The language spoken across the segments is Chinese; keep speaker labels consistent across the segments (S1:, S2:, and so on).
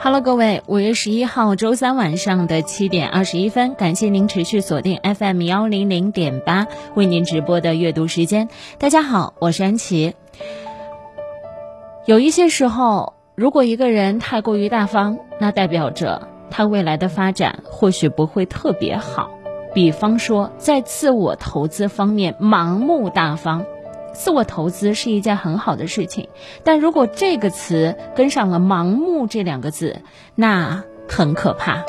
S1: Hello，各位，五月十一号周三晚上的七点二十一分，感谢您持续锁定 FM 幺零零点八为您直播的阅读时间。大家好，我是安琪。有一些时候，如果一个人太过于大方，那代表着他未来的发展或许不会特别好。比方说，在自我投资方面盲目大方。自我投资是一件很好的事情，但如果这个词跟上了“盲目”这两个字，那很可怕。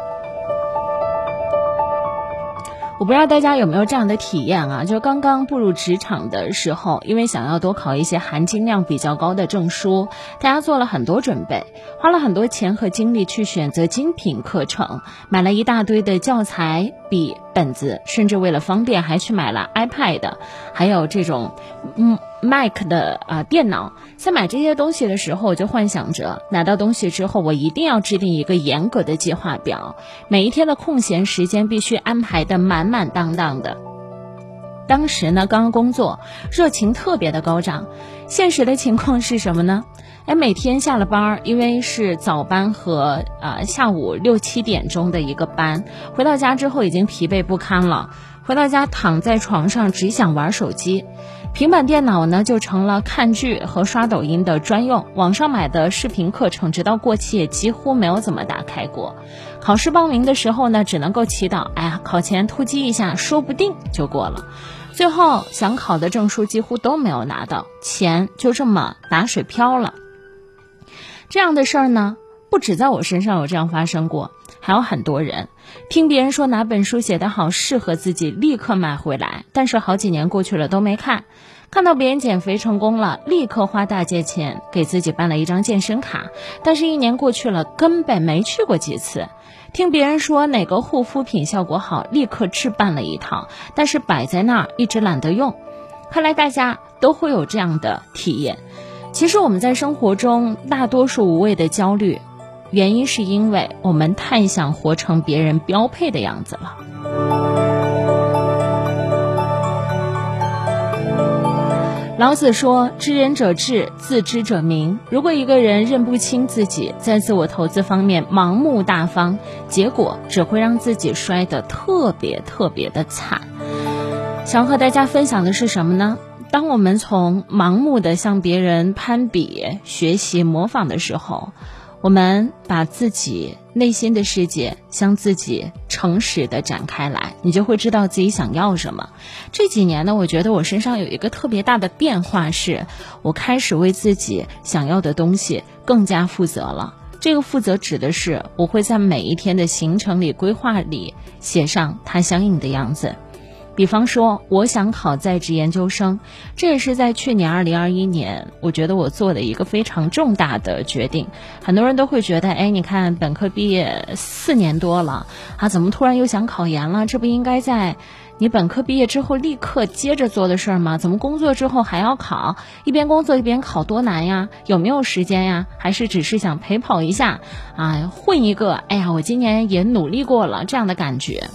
S1: 我不知道大家有没有这样的体验啊？就刚刚步入职场的时候，因为想要多考一些含金量比较高的证书，大家做了很多准备，花了很多钱和精力去选择精品课程，买了一大堆的教材、笔、本子，甚至为了方便还去买了 iPad，还有这种嗯。Mac 的啊电脑，在买这些东西的时候，我就幻想着拿到东西之后，我一定要制定一个严格的计划表，每一天的空闲时间必须安排的满满当当的。当时呢，刚刚工作，热情特别的高涨。现实的情况是什么呢？哎，每天下了班儿，因为是早班和啊下午六七点钟的一个班，回到家之后已经疲惫不堪了。回到家躺在床上，只想玩手机。平板电脑呢，就成了看剧和刷抖音的专用。网上买的视频课程，直到过期也几乎没有怎么打开过。考试报名的时候呢，只能够祈祷，哎呀，考前突击一下，说不定就过了。最后想考的证书几乎都没有拿到，钱就这么打水漂了。这样的事儿呢，不止在我身上有这样发生过，还有很多人。听别人说哪本书写得好，适合自己，立刻买回来。但是好几年过去了都没看。看到别人减肥成功了，立刻花大价钱给自己办了一张健身卡。但是，一年过去了，根本没去过几次。听别人说哪个护肤品效果好，立刻置办了一套。但是摆在那儿，一直懒得用。看来大家都会有这样的体验。其实我们在生活中大多数无谓的焦虑。原因是因为我们太想活成别人标配的样子了。老子说：“知人者智，自知者明。”如果一个人认不清自己，在自我投资方面盲目大方，结果只会让自己摔得特别特别的惨。想和大家分享的是什么呢？当我们从盲目的向别人攀比、学习、模仿的时候，我们把自己内心的世界向自己诚实的展开来，你就会知道自己想要什么。这几年呢，我觉得我身上有一个特别大的变化，是我开始为自己想要的东西更加负责了。这个负责指的是，我会在每一天的行程里、规划里写上它相应的样子。比方说，我想考在职研究生，这也是在去年二零二一年，我觉得我做的一个非常重大的决定。很多人都会觉得，哎，你看本科毕业四年多了，啊，怎么突然又想考研了？这不应该在你本科毕业之后立刻接着做的事儿吗？怎么工作之后还要考？一边工作一边考多难呀？有没有时间呀？还是只是想陪跑一下啊，混一个？哎呀，我今年也努力过了，这样的感觉，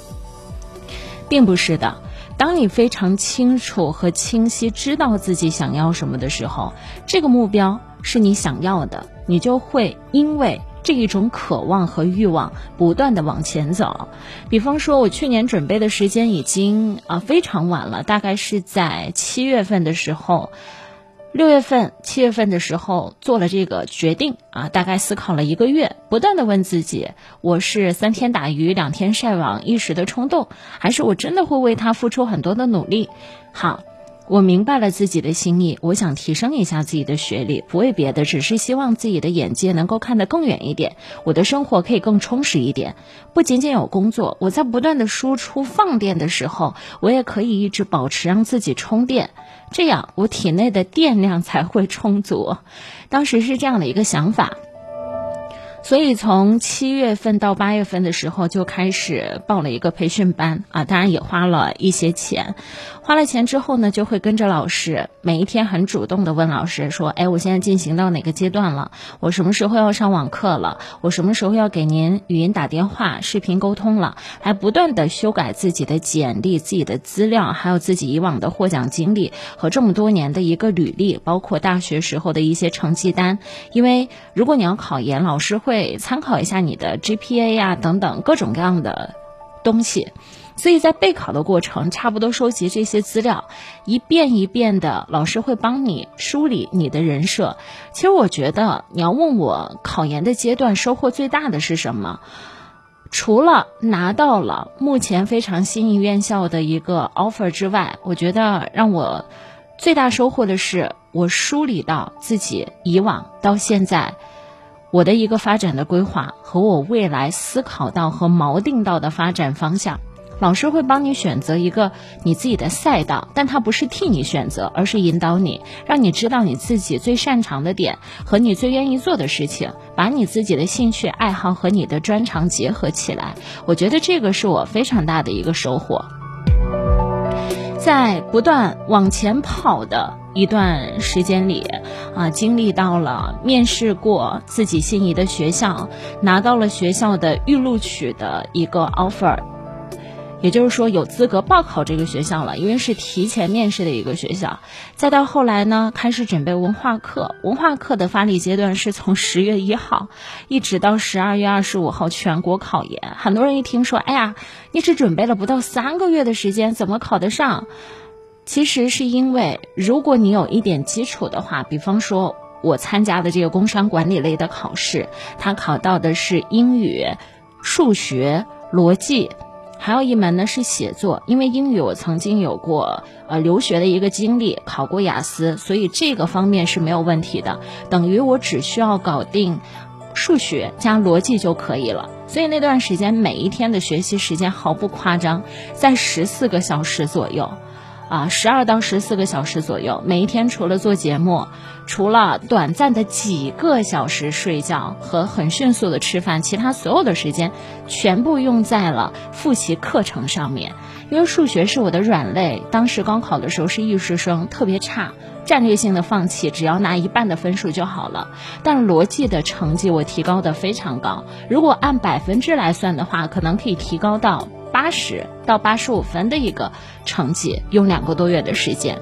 S1: 并不是的。当你非常清楚和清晰知道自己想要什么的时候，这个目标是你想要的，你就会因为这一种渴望和欲望不断的往前走。比方说，我去年准备的时间已经啊非常晚了，大概是在七月份的时候。六月份、七月份的时候做了这个决定啊，大概思考了一个月，不断的问自己：我是三天打鱼两天晒网，一时的冲动，还是我真的会为他付出很多的努力？好。我明白了自己的心意，我想提升一下自己的学历，不为别的，只是希望自己的眼界能够看得更远一点，我的生活可以更充实一点。不仅仅有工作，我在不断的输出放电的时候，我也可以一直保持让自己充电，这样我体内的电量才会充足。当时是这样的一个想法。所以从七月份到八月份的时候就开始报了一个培训班啊，当然也花了一些钱。花了钱之后呢，就会跟着老师，每一天很主动的问老师说：“哎，我现在进行到哪个阶段了？我什么时候要上网课了？我什么时候要给您语音打电话、视频沟通了？”还不断的修改自己的简历、自己的资料，还有自己以往的获奖经历和这么多年的一个履历，包括大学时候的一些成绩单。因为如果你要考研，老师会。会参考一下你的 GPA 呀等等各种各样的东西。所以在备考的过程，差不多收集这些资料，一遍一遍的，老师会帮你梳理你的人设。其实我觉得，你要问我考研的阶段收获最大的是什么？除了拿到了目前非常心仪院校的一个 offer 之外，我觉得让我最大收获的是，我梳理到自己以往到现在我的一个发展的规划和我未来思考到和锚定到的发展方向。老师会帮你选择一个你自己的赛道，但他不是替你选择，而是引导你，让你知道你自己最擅长的点和你最愿意做的事情，把你自己的兴趣爱好和你的专长结合起来。我觉得这个是我非常大的一个收获。在不断往前跑的一段时间里，啊，经历到了面试过自己心仪的学校，拿到了学校的预录取的一个 offer。也就是说，有资格报考这个学校了，因为是提前面试的一个学校。再到后来呢，开始准备文化课，文化课的发力阶段是从十月一号一直到十二月二十五号全国考研。很多人一听说，哎呀，你只准备了不到三个月的时间，怎么考得上？其实是因为，如果你有一点基础的话，比方说我参加的这个工商管理类的考试，它考到的是英语、数学、逻辑。还有一门呢是写作，因为英语我曾经有过呃留学的一个经历，考过雅思，所以这个方面是没有问题的。等于我只需要搞定数学加逻辑就可以了。所以那段时间每一天的学习时间毫不夸张，在十四个小时左右。啊，十二到十四个小时左右，每一天除了做节目，除了短暂的几个小时睡觉和很迅速的吃饭，其他所有的时间全部用在了复习课程上面。因为数学是我的软肋，当时高考的时候是艺术生，特别差，战略性的放弃，只要拿一半的分数就好了。但逻辑的成绩我提高的非常高，如果按百分之来算的话，可能可以提高到。八十到八十五分的一个成绩，用两个多月的时间。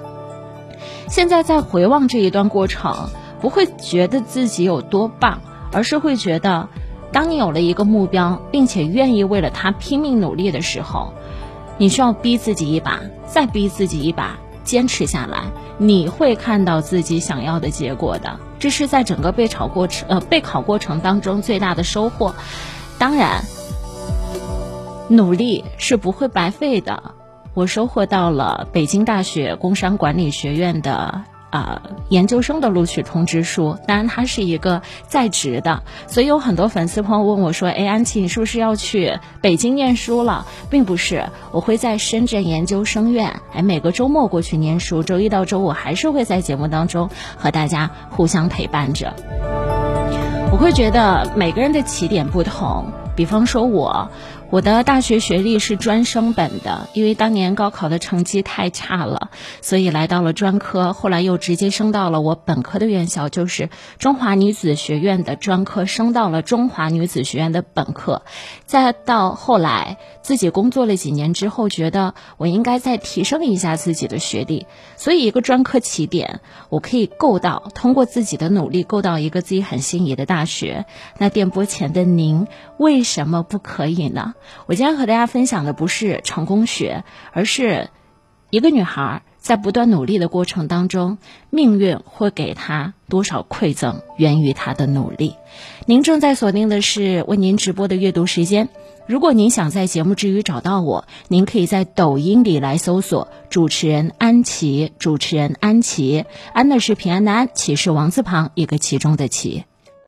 S1: 现在再回望这一段过程，不会觉得自己有多棒，而是会觉得，当你有了一个目标，并且愿意为了他拼命努力的时候，你需要逼自己一把，再逼自己一把，坚持下来，你会看到自己想要的结果的。这是在整个备考过程呃备考过程当中最大的收获。当然。努力是不会白费的。我收获到了北京大学工商管理学院的啊研究生的录取通知书，当然它是一个在职的，所以有很多粉丝朋友问我说：“哎，安琪，你是不是要去北京念书了？”并不是，我会在深圳研究生院，哎，每个周末过去念书，周一到周五还是会在节目当中和大家互相陪伴着。我会觉得每个人的起点不同，比方说我。我的大学学历是专升本的，因为当年高考的成绩太差了，所以来到了专科，后来又直接升到了我本科的院校，就是中华女子学院的专科，升到了中华女子学院的本科。再到后来自己工作了几年之后，觉得我应该再提升一下自己的学历，所以一个专科起点，我可以够到通过自己的努力够到一个自己很心仪的大学。那电波前的您，为什么不可以呢？我今天和大家分享的不是成功学，而是一个女孩在不断努力的过程当中，命运会给她多少馈赠，源于她的努力。您正在锁定的是为您直播的阅读时间。如果您想在节目之余找到我，您可以在抖音里来搜索主持人安琪，主持人安琪，安的是平安的安，琪是王字旁一个其中的琪。